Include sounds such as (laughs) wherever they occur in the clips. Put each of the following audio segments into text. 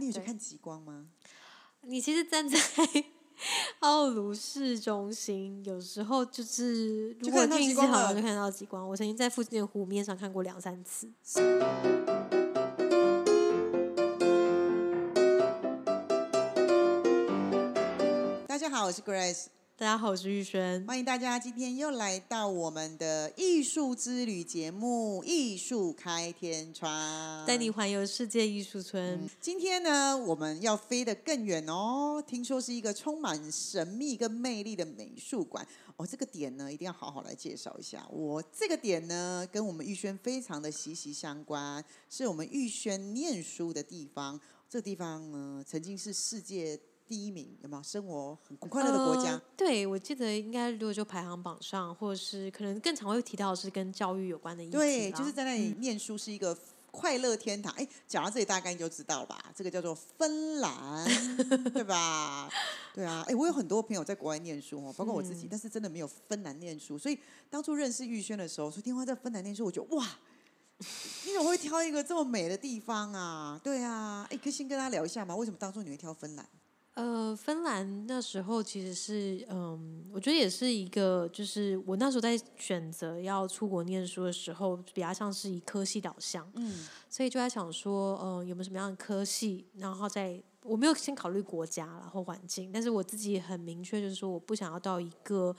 你有去看极光吗？你其实站在 (laughs) 奥卢市中心，有时候就是如果运气好就看到极光。我曾经在附近的湖面上看过两三次。大家好，我是 Grace，大家好，我是玉轩。欢迎大家今天又来到我们的艺术之旅节目《艺术开天窗》，带你环游世界艺术村。今天呢，我们要飞得更远哦。听说是一个充满神秘跟魅力的美术馆哦。这个点呢，一定要好好来介绍一下。我这个点呢，跟我们玉轩非常的息息相关，是我们玉轩念书的地方。这个地方呢，曾经是世界第一名，有没有？生活很快乐的国家。呃对，我记得应该如果就排行榜上，或者是可能更常会提到的是跟教育有关的议题对，就是在那里念书是一个快乐天堂。哎、讲到这里，大概你就知道了吧？(laughs) 这个叫做芬兰，对吧？对啊，哎、我有很多朋友在国外念书哦，包括我自己，但是真的没有芬兰念书。所以当初认识玉轩的时候，说听话在芬兰念书，我觉得哇。你怎么会挑一个这么美的地方啊？对啊，哎，可以先跟他聊一下吗？为什么当初你会挑芬兰？呃，芬兰那时候其实是，嗯，我觉得也是一个，就是我那时候在选择要出国念书的时候，比较像是以科系导向，嗯，所以就在想说，呃，有没有什么样的科系，然后再我没有先考虑国家然后环境，但是我自己很明确，就是说我不想要到一个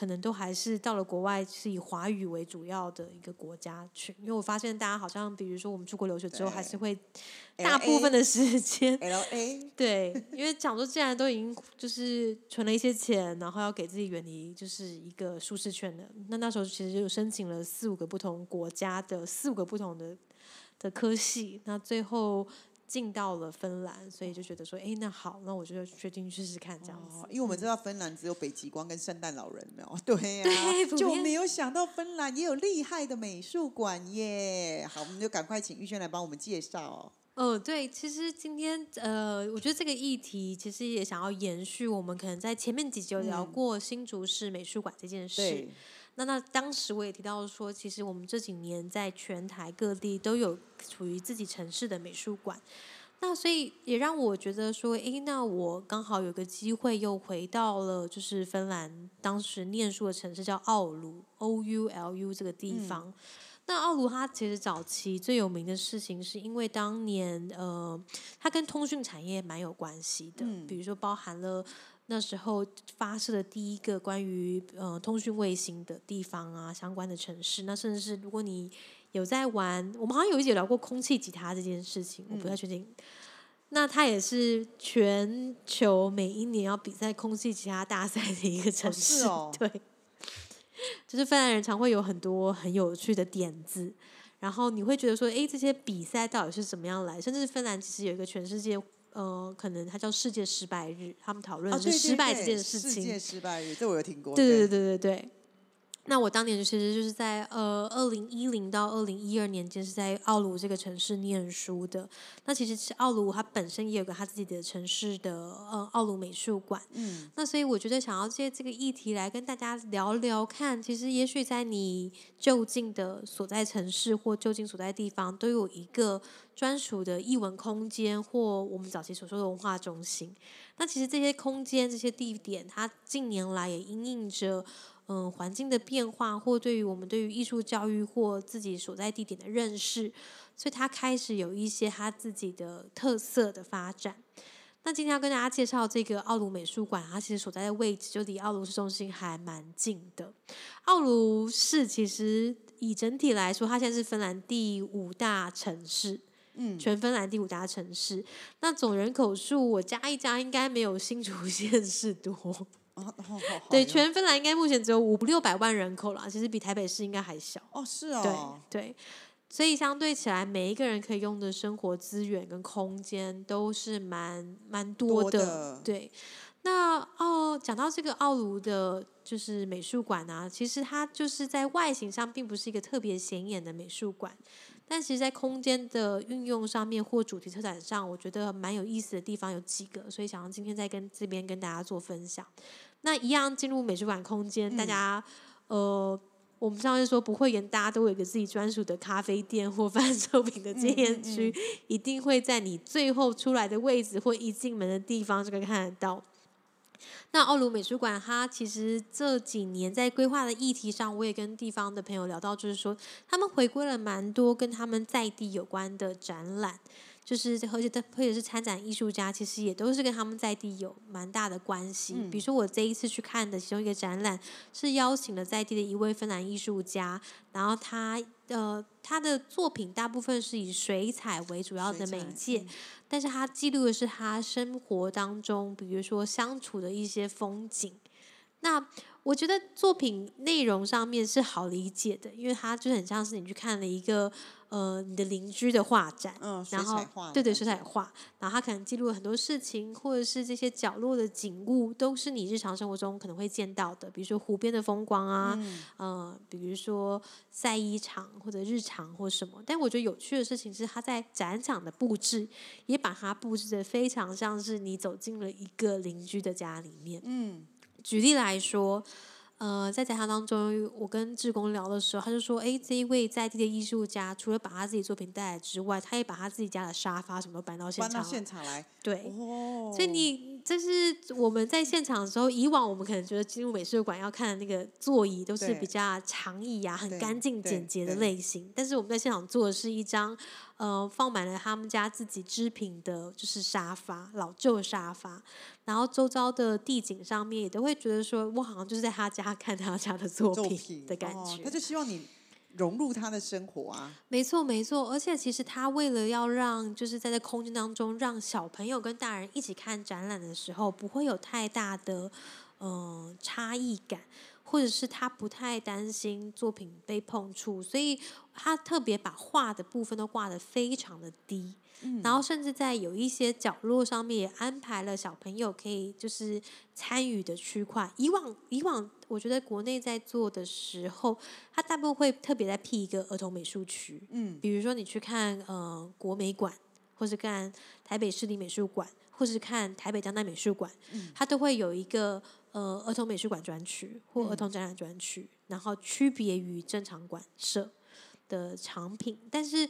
可能都还是到了国外是以华语为主要的一个国家去，因为我发现大家好像，比如说我们出国留学之后，还是会大部分的时间 L A，(laughs) 对，因为讲说既然都已经就是存了一些钱，然后要给自己远离就是一个舒适圈的，那那时候其实就申请了四五个不同国家的四五个不同的的科系，那最后进到了芬兰，所以就觉得说，哎，那好，那我就决定去试试看这样子。哦，因为我们知道芬兰只有北极光跟圣诞老人，没有？对呀、对就没有想到芬兰也有厉害的美术馆耶。好，我们就赶快请玉轩来帮我们介绍哦。哦，对，其实今天呃，我觉得这个议题其实也想要延续我们可能在前面几集有聊嗯过新竹市美术馆这件事。对，那那当时我也提到说，其实我们这几年在全台各地都有属于自己城市的美术馆。那所以也让我觉得说，诶，那我刚好有个机会又回到了就是芬兰当时念书的城市叫奥鲁 （O U L U） 这个地方。那奥鲁它其实早期最有名的事情，是因为当年呃，它跟通讯产业蛮有关系的，嗯比如说包含了那时候发射的第一个关于呃通讯卫星的地方啊，相关的城市。那甚至是如果你有在玩，我们好像有一节聊过空气吉他这件事情，我不太确定。那它也是全球每一年要比赛空气吉他大赛的一个城市，哦 (laughs) 对。就是芬兰人常会有很多很有趣的点子，然后你会觉得说，诶，这些比赛到底是怎么样来？甚至芬兰其实有一个全世界，呃，可能它叫世界失败日，他们讨论失败这件事情。世界失败日，这我有听过。对对对对对。那我当年其实就是在呃二零一零到二零一二年间是在奥卢这个城市念书的。那其实是奥卢它本身也有个它自己的城市的呃奥卢美术馆。嗯，那所以我觉得想要借这个议题来跟大家聊聊看，其实也许在你就近的所在城市或就近所在地方，都有一个专属的艺文空间，或我们早期所说的文化中心。那其实这些空间、这些地点，它近年来也因应着嗯环境的变化，或对于我们对于艺术教育或自己所在地点的认识，所以他开始有一些他自己的特色的发展。那今天要跟大家介绍这个奥卢美术馆，它其实所在的位置就离奥卢市中心还蛮近的。奥卢市其实以整体来说，它现在是芬兰第五大城市，嗯，全芬兰第五大城市。那总人口数我加一加，应该没有新竹县市多。对，全芬兰应该目前只有五六百万人口了，其实比台北市应该还小。哦是对哦，对对，所以相对起来，每一个人可以用的生活资源跟空间都是蛮蛮多多的。对，那哦，讲到这个奥卢的，就是美术馆啊，其实它就是在外形上并不是一个特别显眼的美术馆，但其实在空间的运用上面或主题策展上，我觉得蛮有意思的地方有几个，所以想要今天再跟这边跟大家做分享。那一样进入美术馆空间，大嗯家呃我们上次说不会员，大家都有一个自己专属的咖啡店或贩售 (laughs) 品的纪念区，一定会在你最后出来的位置或一进门的地方就可以看得到。那奥鲁美术馆，它其实这几年在规划的议题上，我也跟地方的朋友聊到，就是说他们回归了蛮多跟他们在地有关的展览。就是而且他或者是参展艺术家，其实也都是跟他们在地有蛮大的关系。比如说我这一次去看的其中一个展览，是邀请了在地的一位芬兰艺术家，然后他呃他的作品大部分是以水彩为主要的媒介，但是他记录的是他生活当中，比如说相处的一些风景。那我觉得作品内容上面是好理解的，因为它就很像是你去看了一个。呃，你的邻居的画展，然后对对，水彩画，然后他可能记录了很多事情，或者是这些角落的景物，都是你日常生活中可能会见到的，比如说湖边的风光啊，呃，比如说晒衣场或者日常或什么。但我觉得有趣的事情是，他在展场的布置也把它布置的非常像是你走进了一个邻居的家里面。嗯，举例来说。呃，在讲堂当中，我跟志工聊的时候，他就说：“哎，这一位在地的艺术家，除了把他自己作品带来之外，他也把他自己家的沙发什么都搬到现场，搬到现场来。对，所以你这是我们在现场的时候，以往我们可能觉得进入美术馆要看的那个座椅都是比较长椅啊，很干净简洁的类型，但是我们在现场做的是一张。”呃，放满了他们家自己织品的，就是沙发，老旧沙发。然后周遭的地景上面也都会觉得说，我好像就是在他家看他家的作品的感觉。他就希望你融入他的生活啊。没错，没错。而且其实他为了要让，就是在这空间当中，让小朋友跟大人一起看展览的时候，不会有太大的呃差异感。或者是他不太担心作品被碰触，所以他特别把画的部分都挂得非常的低，嗯然后甚至在有一些角落上面也安排了小朋友可以就是参与的区块。以往以往，我觉得国内在做的时候，他大部分会特别在辟一个儿童美术区，嗯，比如说你去看呃国美馆，或是看台北市立美术馆，或是看台北当代美术馆，嗯，它都会有一个。呃，儿童美术馆专区或儿童展览专区，然后区别于正常馆舍的藏品。但是，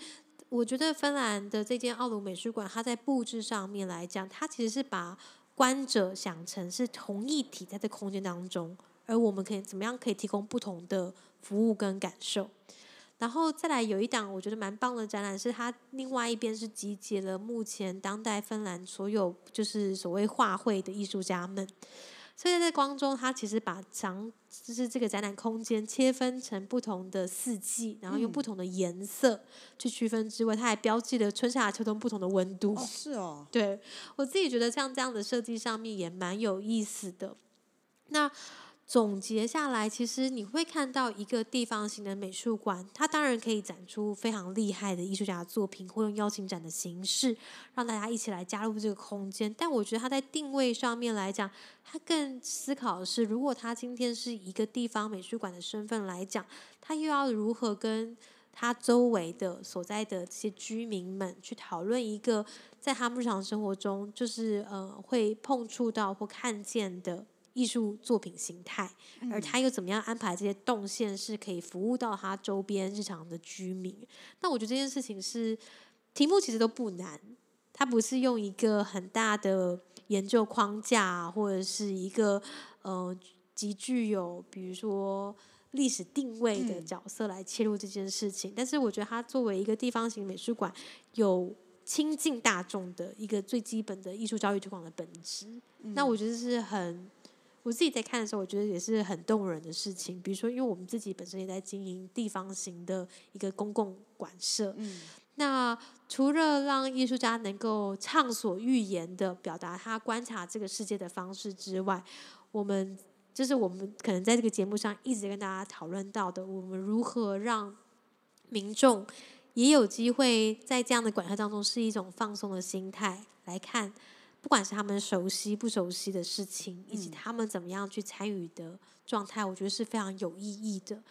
我觉得芬兰的这间奥鲁美术馆，它在布置上面来讲，它其实是把观者想成是同一体在这空间当中，而我们可以怎么样可以提供不同的服务跟感受。然后再来有一档我觉得蛮棒的展览，是它另外一边是集结了目前当代芬兰所有就是所谓画会的艺术家们。所以在光中，它其实把长就是这个展览空间切分成不同的四季，然后用不同的颜色去区分之外，它还标记了春夏秋冬不同的温度。是哦，对我自己觉得像这样的设计上面也蛮有意思的。那。总结下来，其实你会看到一个地方型的美术馆，它当然可以展出非常厉害的艺术家的作品，或用邀请展的形式让大家一起来加入这个空间。但我觉得它在定位上面来讲，它更思考的是，如果它今天是一个地方美术馆的身份来讲，它又要如何跟它周围的所在的这些居民们去讨论一个在他们日常生活中就是呃会碰触到或看见的。艺术作品形态，而他又怎么样安排这些动线，是可以服务到他周边日常的居民？那我觉得这件事情是题目其实都不难，它不是用一个很大的研究框架，或者是一个呃极具有比如说历史定位的角色来切入这件事情。但是我觉得它作为一个地方型美术馆，有亲近大众的一个最基本的艺术教育推广的本质。那我觉得是很。我自己在看的时候，我觉得也是很动人的事情。比如说，因为我们自己本身也在经营地方型的一个公共馆舍，嗯，那除了让艺术家能够畅所欲言的表达他观察这个世界的方式之外，我们就是我们可能在这个节目上一直跟大家讨论到的，我们如何让民众也有机会在这样的馆舍当中，是一种放松的心态来看。不管是他们熟悉不熟悉的事情，以及他们怎么样去参与的状态，我觉得是非常有意义的。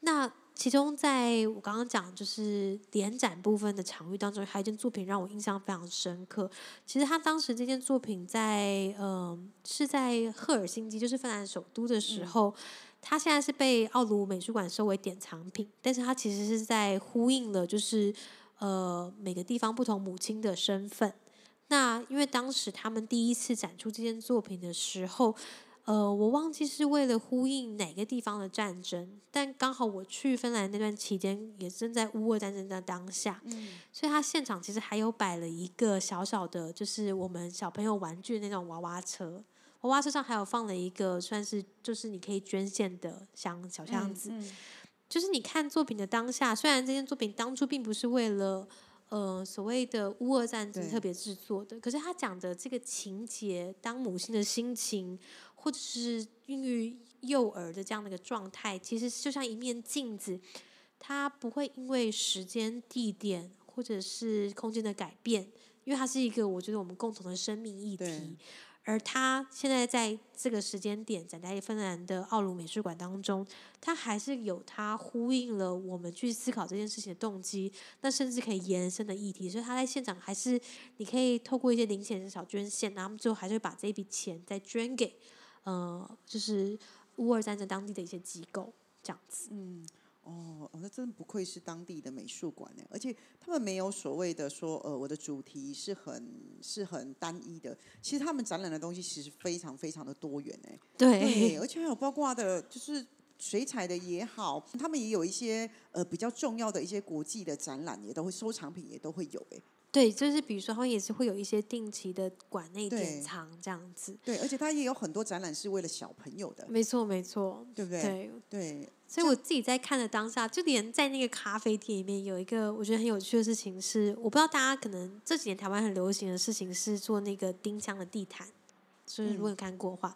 那其中，在我刚刚讲就是联展部分的场域当中，还有一件作品让我印象非常深刻。其实他当时这件作品在嗯是在赫尔辛基，就是芬兰首都的时候。它现在是被奥卢美术馆收为典藏品，但是它其实是在呼应了，就是呃每个地方不同母亲的身份。那因为当时他们第一次展出这件作品的时候，呃，我忘记是为了呼应哪个地方的战争，但刚好我去芬兰那段期间也正在乌俄战争的当下，所以他现场其实还有摆了一个小小的，就是我们小朋友玩具那种娃娃车。娃娃车上还有放了一个算是就是你可以捐献的箱小箱子，就是你看作品的当下，虽然这件作品当初并不是为了呃所谓的乌俄战争特别制作的，可是他讲的这个情节，当母亲的心情，或者是孕育幼儿的这样的一个状态，其实就像一面镜子，它不会因为时间、地点或者是空间的改变，因为它是一个我觉得我们共同的生命议题。而他现在在这个时间点展在芬兰的奥卢美术馆当中，他还是有他呼应了我们去思考这件事情的动机，那甚至可以延伸的议题。所以他在现场还是你可以透过一些零钱的小捐献，然后最后还是会把这笔钱再捐给呃，就是乌尔战争当地的一些机构这样子。嗯。哦，那真不愧是当地的美术馆呢，而且他们没有所谓的说，呃，我的主题是很是很单一的。其实他们展览的东西其实非常非常的多元哎，对，而且还有包括的，就是水彩的也好，他们也有一些呃比较重要的一些国际的展览，也都会收藏品也都会有哎。对，就是比如说他们也是会有一些定期的馆内典藏这样子。对，而且他也有很多展览是为了小朋友的。没错，没错，对不对？对对。所以我自己在看的当下，就连在那个咖啡店里面，有一个我觉得很有趣的事情是，我不知道大家可能这几年台湾很流行的事情是做那个丁香的地毯。就是如果你看过的话，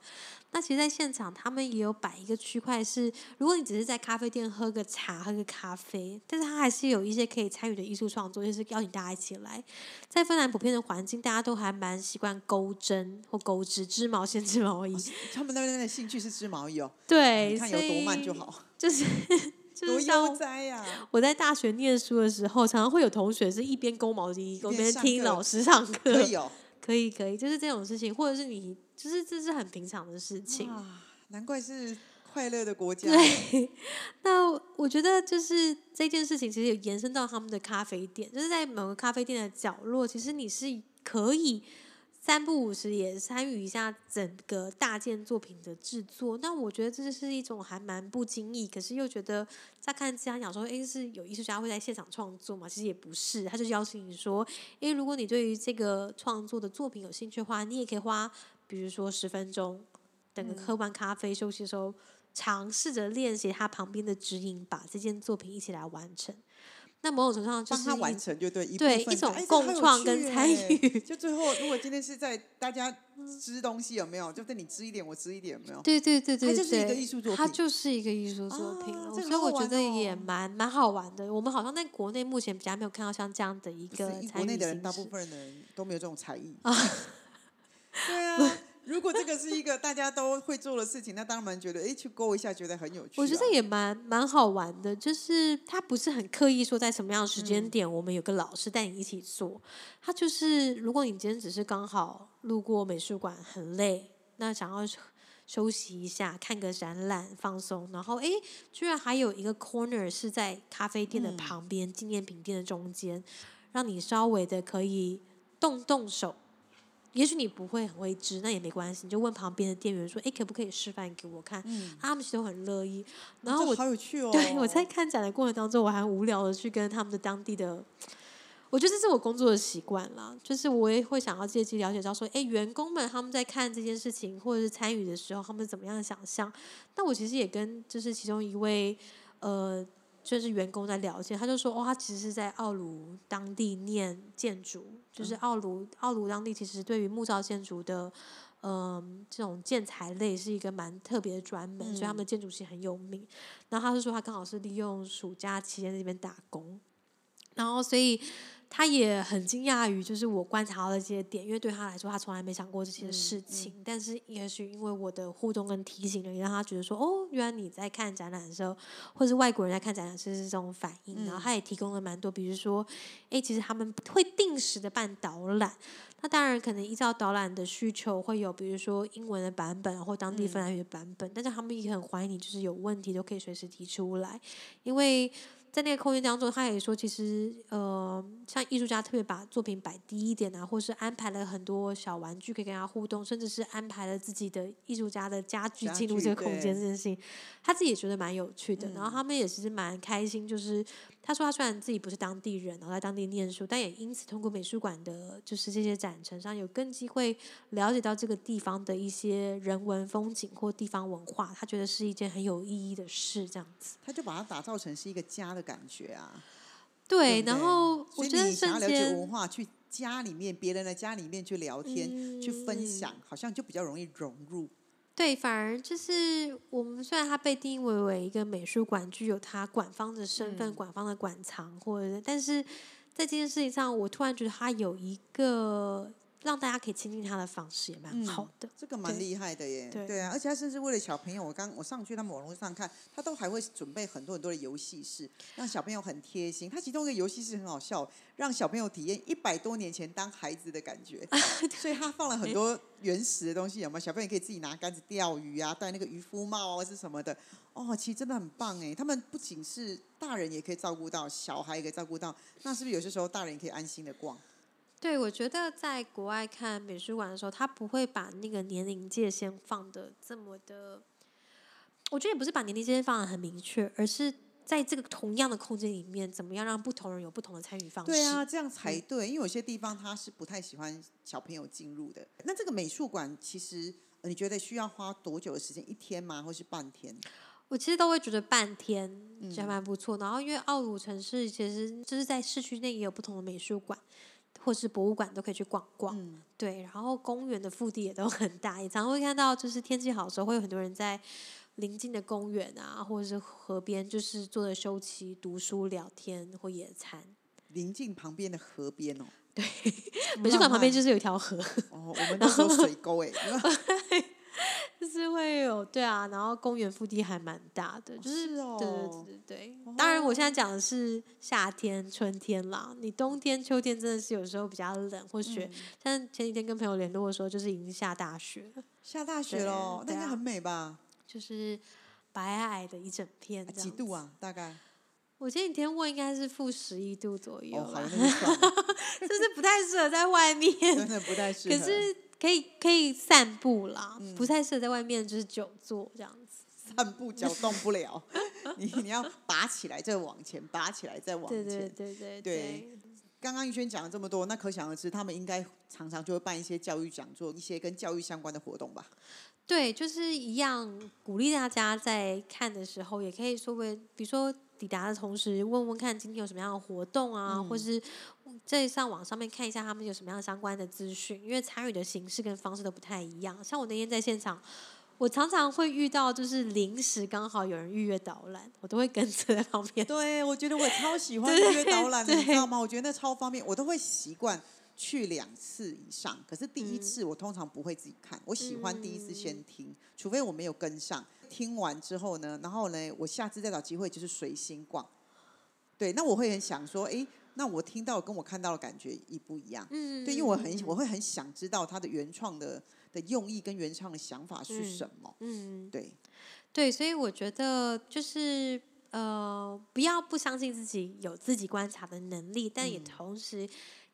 那其实，在现场他们也有摆一个区块，是如果你只是在咖啡店喝个茶、喝个咖啡，但是他还是有一些可以参与的艺术创作，就是邀请大家一起来。在芬兰普遍的环境，大家都还蛮习惯钩针或钩织、织毛线、织毛衣。他们那边的兴趣是织毛衣哦。(laughs) 对，看有多慢就好。就是 (laughs) 多悠哉呀！我在大学念书的时候，常常会有同学是一边勾毛衣，一边听老师上课。可以哦。可以可以，就是这种事情，或者是你，就是这是很平常的事情。难怪是快乐的国家。对，(laughs) 那我觉得就是这件事情，其实有延伸到他们的咖啡店，就是在某个咖啡店的角落，其实你是可以。三不五时也参与一下整个大件作品的制作，那我觉得这是一种还蛮不经意，可是又觉得在看这样讲说，诶，是有艺术家会在现场创作嘛？其实也不是，他就邀请你说，诶，如果你对于这个创作的作品有兴趣的话，你也可以花，比如说十分钟，等个喝完咖啡休息的时候，尝试着练习他旁边的指引，把这件作品一起来完成。那某种程度上就是帮他完成，就对，对一种共创跟参与。就最后，如果今天是在大家织东西，有没有？就对你织一点，我织一点，有没有？对对对对它就是一个艺术作品。它就是一个艺术作品，所以我觉得也蛮蛮好玩的。我们好像在国内目前比较没有看到像这样的一个参与国内的人，大部分的人都没有这种才艺啊。对啊。(laughs) 如果这个是一个大家都会做的事情，那当然觉得哎，去勾一下，觉得很有趣。我觉得也蛮蛮好玩的，就是他不是很刻意说在什么样的时间点，我们有个老师带你一起做。他就是，如果你今天只是刚好路过美术馆很累，那想要休息一下，看个展览放松，然后哎，居然还有一个 corner 是在咖啡店的旁边，纪念品店的中间，让你稍微的可以动动手。也许你不会很会织，那也没关系，你就问旁边的店员说：“哎，可不可以示范给我看？”他们其实都很乐意。然后我好有趣哦！对我在看展的过程当中，我还无聊的去跟他们的当地的，我觉得这是我工作的习惯啦，就是我也会想要借机了解到说：“哎，员工们他们在看这件事情或者是参与的时候，他们怎么样的想象？”那我其实也跟就是其中一位呃。就是员工在聊天，他就说：“哦，他其实是在奥卢当地念建筑，就是奥卢奥卢当地其实对于木造建筑的，嗯，这种建材类是一个蛮特别的专门，所以他们的建筑系很有名。然后他就说他刚好是利用暑假期间在这边打工，然后所以。他也很惊讶于，就是我观察到的这些点，因为对他来说，他从来没想过这些事情。但是，也许因为我的互动跟提醒了，也让他觉得说，哦，原来你在看展览的时候，或是外国人在看展览时是这种反应。然后，他也提供了蛮多，比如说，哎，其实他们会定时的办导览。那当然，可能依照导览的需求，会有比如说英文的版本或当地芬兰语的版本。但是，他们也很欢迎你，就是有问题都可以随时提出来，因为。在那个空间当中，他也说，其实呃，像艺术家特别把作品摆低一点啊，或是安排了很多小玩具可以跟他互动，甚至是安排了自己的艺术家的家具进入这个空间这件事情，他自己也觉得蛮有趣的。然后他们也其实蛮开心，就是他说他虽然自己不是当地人，然后在当地念书，但也因此通过美术馆的，就是这些展陈上有更机会了解到这个地方的一些人文风景或地方文化，他觉得是一件很有意义的事。这样子，他就把它打造成是一个家的。感觉啊，对，然后我觉得你想要了解文化，去家里面别人的家里面去聊天、去分享，好像就比较容易融入。对，反而就是我们虽然它被定义为为一个美术馆，具有它馆方的身份、馆方的馆藏，或者，但是在这件事情上，我突然觉得它有一个。让大家可以亲近他的方式也蛮好的，这个蛮厉害的耶。对啊，而且他甚至为了小朋友，我刚我上去他们网络上看，他都还会准备很多很多的游戏室，让小朋友很贴心。他其中一个游戏室很好笑，让小朋友体验一百多年前当孩子的感觉。(laughs) 所以他放了很多原始的东西，有没有？小朋友可以自己拿杆子钓鱼啊，戴那个渔夫帽啊，是什么的？哦，其实真的很棒哎。他们不仅是大人也可以照顾到，小孩也可以照顾到，那是不是有些时候大人也可以安心的逛？对，我觉得在国外看美术馆的时候，他不会把那个年龄界限放的这么的。我觉得也不是把年龄界限放的很明确，而是在这个同样的空间里面，怎么样让不同人有不同的参与方式？对啊，这样才对。因为有些地方他是不太喜欢小朋友进入的。那这个美术馆其实你觉得需要花多久的时间？一天吗？或是半天？我其实都会觉得半天还蛮不错。然后因为奥鲁城市其实就是在市区内也有不同的美术馆。或是博物馆都可以去逛逛，对，然后公园的腹地也都很大，也常会看到，就是天气好的时候，会有很多人在临近的公园啊，或者是河边，就是坐着休憩、读书、聊天或野餐。临近旁边的河边哦，对，美术馆旁边就是有一条河。哦，我们那时候水沟哎。(laughs) 就是会有对啊，然后公园腹地还蛮大的，就是对对对对对。当然，我现在讲的是夏天、春天啦。你冬天、秋天真的是有时候比较冷或雪。但前几天跟朋友联络的时候，就是已经下大雪了。下大雪喽，那应该很美吧？就是白皑皑的一整片。几度啊？大概？我前几天问，应该是负十一度左右吧。(laughs) 就是不太适合在外面，真的不太适合。可是。可以可以散步啦，不太适合在外面就是久坐这样子。散步脚动不了，你你要拔起来再往前，拔起来再往前。对对对对对。刚刚玉轩讲了这么多，那可想而知，他们应该常常就会办一些教育讲座，一些跟教育相关的活动吧？对，就是一样鼓励大家在看的时候，也可以说为，比如说。抵达的同时，问问看今天有什么样的活动啊，或是在上网上面看一下他们有什么样相关的资讯，因为参与的形式跟方式都不太一样。像我那天在现场，我常常会遇到就是临时刚好有人预约导览，我都会跟着在旁边。对，我觉得我超喜欢预约导览的，你知道吗？我觉得那超方便，我都会习惯去两次以上。可是第一次我通常不会自己看，我喜欢第一次先听，除非我没有跟上。听完之后呢，然后呢，我下次再找机会就是随心逛。对，那我会很想说，哎，那我听到跟我看到的感觉一不一样？嗯，对，因为我很我会很想知道他的原创的的用意跟原创的想法是什么。嗯，对，对，所以我觉得就是呃，不要不相信自己有自己观察的能力，但也同时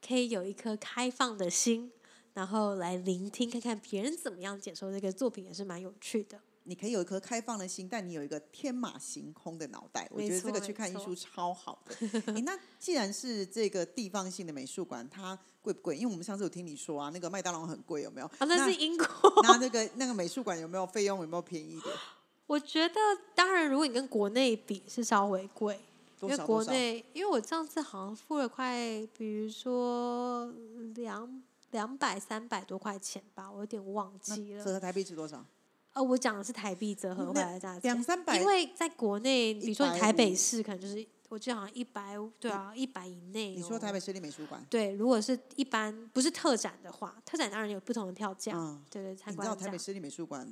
可以有一颗开放的心，然后来聆听，看看别人怎么样解说这个作品，也是蛮有趣的。你可以有一颗开放的心，但你有一个天马行空的脑袋。我觉得这个去看艺术超好的。(laughs) 那既然是这个地方性的美术馆，它贵不贵？因为我们上次有听你说啊，那个麦当劳很贵，有没有？啊，那是英国。(laughs) 那那个那个美术馆有没有费用？有没有便宜一点？我觉得，当然，如果你跟国内比，是稍微贵。因为国内，因为我上次好像付了快，比如说两两百三百多块钱吧，我有点忘记了。折合台币值多少？哦，我讲的是台币折合回来的价钱，两三百。因为在国内，比如说台北市可能就是我记得好像一百，对啊，一百以内、哦。你说台北市立美术馆，对，如果是一般不是特展的话，特展当然有不同的票价，嗯，对对，参你知道。台北市立美术馆，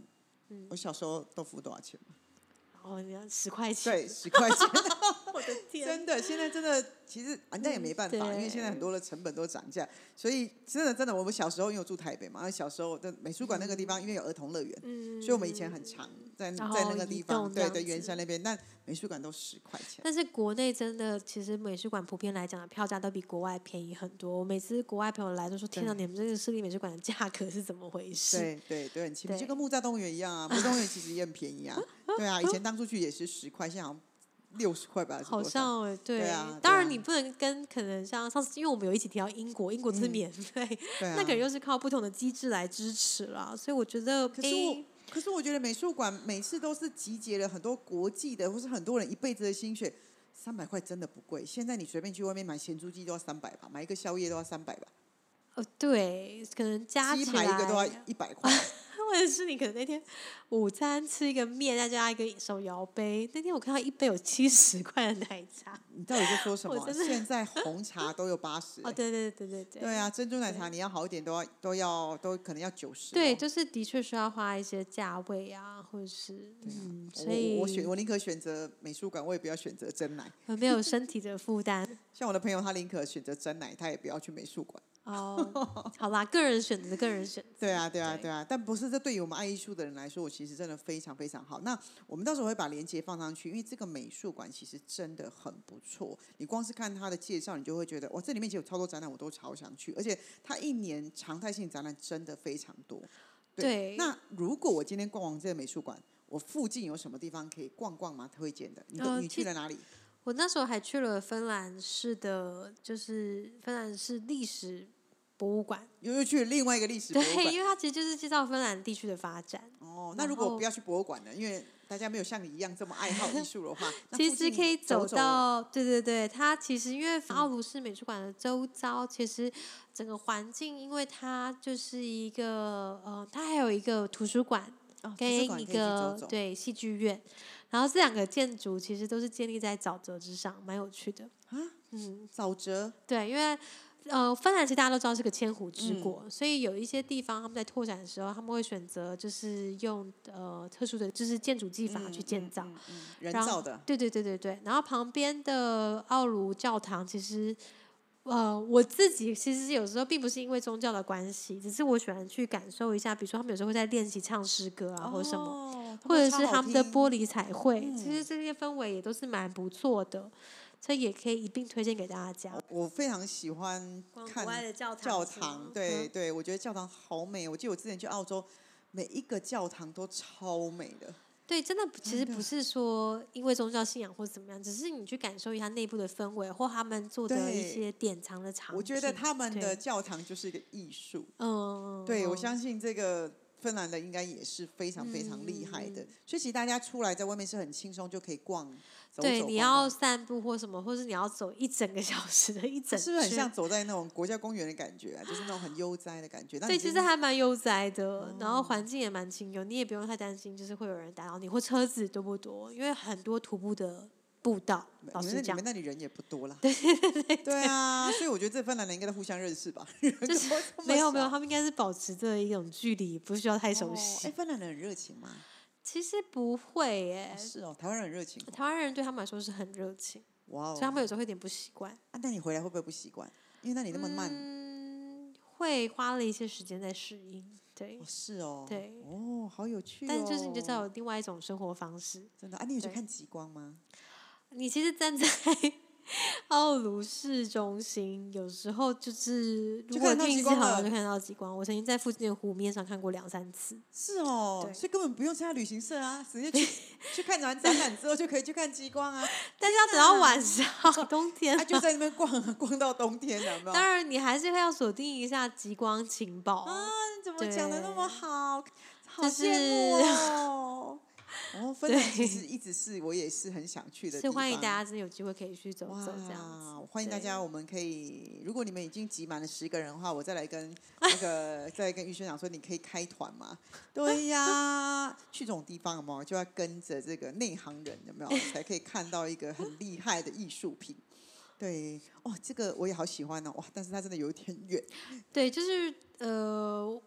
嗯我小时候都付多少钱吗？哦，你要十块钱，对，十块钱。(laughs) 我的 (laughs) 天，真的，现在真的，其实啊，那也没办法，因为现在很多的成本都涨价，所以真的真的，我们小时候因为我住台北嘛，小时候的美术馆那个地方，因为有儿童乐园，嗯，所以我们以前很常在在那个地方，对对，圆山那边，但美术馆都十块钱。但是国内真的，其实美术馆普遍来讲的票价都比国外便宜很多。我每次国外朋友来都说：“天哪，你们这个市立美术馆的价格是怎么回事？对对对，很奇怪，就跟木栅动物园一样啊，木栅动物园其实也很便宜啊，(laughs) 对啊，以前当初去也是十块，现在好像六十块吧，还？”是好像哎，对，对啊当然你不能跟可能像上次，因为我们有一起提到英国，英国是嗯免费，对啊，那个又是靠不同的机制来支持啦，所以我觉得，可是可是我觉得美术馆每次都是集结了很多国际的，或是很多人一辈子的心血，三百块真的不贵。现在你随便去外面买咸猪鸡都要三百吧，买一个宵夜都要三百吧，哦，对，可能加鸡起排一个都要，一百块。或者是你可能那天午餐吃一个面，再加一个手摇杯，那天我看到一杯有七十块的奶茶，(laughs) 你到底在说什 (laughs) 么？现在红茶都有八十、(laughs) 哦，对对对对对，对啊，珍珠奶茶你要好一点都要都要都可能要九十、对，就是的确需要花一些价位啊，或者是嗯，所以我我选我宁可选择美术馆，我也不要选择真奶。我没有身体的负担像我的朋友，他宁可选择真奶，他也不要去美术馆。哦。好啦，个人选择，个人选择。对啊，对啊，对对啊，但不是这对于我们爱艺术的人来说，我其实真的非常非常好。那我们到时候会把链接放上去，因为这个美术馆其实真的很不错。你光是看它的介绍，你就会觉得哇，这里面其实有超多展览，我都超想去。而且它一年常态性展览真的非常多。对那如果我今天逛完这个美术馆，我附近有什么地方可以逛逛吗？推荐的？你都、你去了哪里？我那时候还去了芬兰市的，就是芬兰市历史博物馆。又又去另外一个历史博物对，馆。因为它其实就是介绍芬兰地区的发展。哦，那如果不要去博物馆呢？因为大家没有像你一样这么爱好艺术的话，(laughs) 其实可以走走到，对对对，它其实因为嗯奥卢市美术馆的周遭，其实整个环境，因为它就是一个呃，它还有一个图书馆哦跟一个对戏剧院，然后这两个建筑其实都是建立在沼泽之上，蛮有趣的。啊，嗯，沼泽对，因为呃，芬兰其实大家都知道是个千湖之嗯国，所以有一些地方他们在拓展的时候，他们会选择就是用呃特殊的就是建筑技法去建造。嗯嗯嗯人造的，对对对对对，然后旁边的奥卢教堂其实。呃，我自己其实有时候并不是因为宗教的关系，只是我喜欢去感受一下，比如说他们有时候会在练习唱诗歌啊，或者什么，哦或者是他们的玻璃。彩绘，嗯其实这些氛围也都是蛮不错的，所以也可以一并推荐给大家。我非常喜欢看外的教堂教堂，对嗯对，我觉得教堂好美。我记得我之前去澳洲，每一个教堂都超美的。对，真的其实不是说因为宗教信仰或怎么样，只是你去感受一下内部的氛围，或他们做的一些典藏的场景。我觉得他们的教堂就是一个艺术。嗯，对，我嗯相信这个芬兰的应该也是非常非常厉害的。嗯所以其实大家出来在外面是很轻松就可以逛，走对，你要散步或什么，或是你要走一整个小时的一整是不是很像走在那种国家公园的感觉啊？就是那种很悠哉的感觉。(laughs) 那对，其实还蛮悠哉的，然哦后环境也蛮清幽，你也不用太担心，就是会有人打扰你或车子多不多，因为很多徒步的步道，老实讲你们那里人也不多啦。对对对啊，所以我觉得这芬兰人应该都互相认识吧？(laughs) 就是没有没有，他们应该是保持着一种距离，不需要太熟哎、悉。芬兰人很热情吗？其实不会耶，是哦，台湾人很热情哦。台湾人对他们来说是很热情，哇哦所以！他们有时候会有点不习惯。啊，那你回来会不会不习惯？因为那里那么慢。嗯，会花了一些时间在适应，对哦，。是哦。对哦，好有趣哦。但是就是你就知道有另外一种生活方式。真的啊，你有去看极光吗？你其实站在 (laughs) 奥卢市中心，有时候就是如果就看到运气好就看到极光。我曾经在附近的湖面上看过两三次。是哦，所以根本不用参加旅行社啊，直接去 (laughs) 去看完展览之后就可以去看极光啊。(laughs) 但是要等到晚上，冬天他、就在那边逛啊，逛到冬天了，有没有？当然，你还是会要锁定一下极光情报。啊，你怎么讲的那么好？好就是羡慕哦！哦，芬兰其实一直是我也是很想去的地方。是欢迎大家真的有机会可以去走走这样子。欢迎大家，我们可以，如果你们已经挤满了十个人的话，我再来跟 (laughs) 那个再来跟玉轩讲说，你可以开团嘛？对呀，去这种地方嘛，就要跟着这个内行人，有没有？才可以看到一个很厉害的艺术品。对，哦，这个我也好喜欢哦，哇！但是它真的有点远。对，就是呃，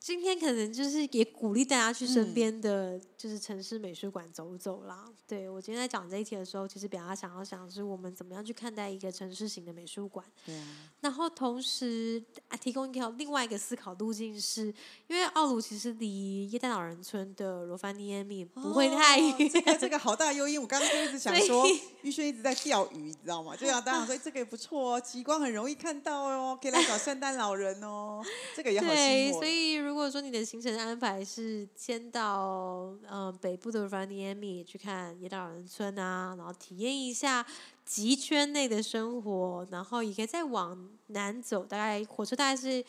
今天可能就是也鼓励大家去身嗯边的就是城市美术馆走走啦。对我今天在讲这一题的时候，其实比较想要想的是我们怎么样去看待一个城市型的美术馆。对啊，然后同时啊，提供一条另外一个思考路径是，因为奥鲁其实离耶诞老人村的罗凡尼耶米不会太哦远，这个 (laughs) 这个好大诱因，我刚刚就一直想所说以，玉轩一直在钓鱼，你知道吗？就想当然说这个也不错哦，极光很容易看到哦，可以来找圣诞老人哦，这个也好对，所以如果说你的行程安排是先到呃北部的 r a n i e m i 去看耶诞老人村啊，然后体验一下极圈内的生活，然后也可以再往南走，大概火车大概是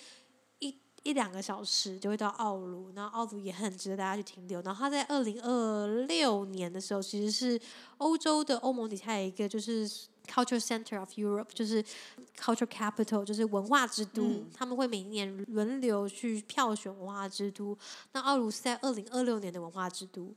一一两个小时就会到奥鲁，然后奥鲁也很值得大家去停留。然后它在二零二六年的时候，其实是欧洲的欧盟底下有一个就是 Culture Center of Europe，就是 Culture Capital，就是文化之都。嗯他们会每一年轮流去票选文化之都。那奥卢是在二零二六年的文化之都。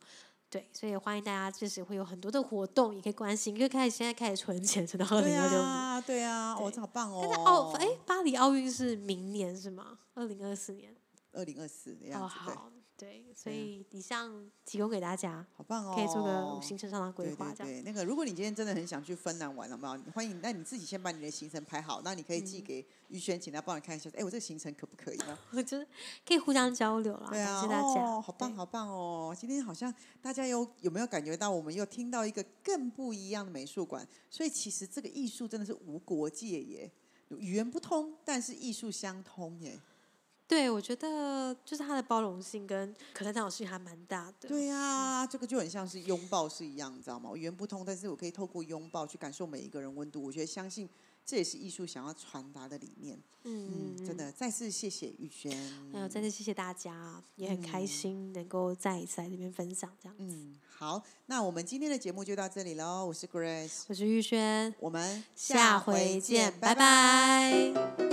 对，所以欢迎大家，这时会有很多的活动，也可以关心，可以开始现在开始存钱，存到二对零二六年。啊，对啊，哦，这好棒哦。但是奥哎，巴黎奥运是明年是吗？二零二四年。二零二四的样哦，好，对，所以以上提供给大家，好棒哦。可以做个行程上的规对划，这样。对对，那个如果你今天真的很想去芬兰玩，好不好？欢迎，那你自己先把你的行程排好，那你可以嗯寄给于轩，请他帮你看一下。哎，我这个行程可不可以呢？(laughs) 我觉得可以互相交流啦，对啊，感谢大家。哦，好棒好棒哦！今天好像大家有有没有感觉到，我们又听到一个更不一样的美术馆？所以其实这个艺术真的是无国界耶，语言不通，但是艺术相通耶。对，我觉得就是它的包容性跟可探讨性还蛮大的。对啊、这个就很像是拥抱是一样，你知道吗？语言不通，但是我可以透过拥抱去感受每一个人温度。我觉得相信这也是艺术想要传达的理念。嗯，嗯，真的，再次谢谢玉轩。还有再次谢谢大家，也很开心能够再一次来这边分享这样。嗯，好，那我们今天的节目就到这里喽。我是 Grace，我是玉轩，我们下回见，拜拜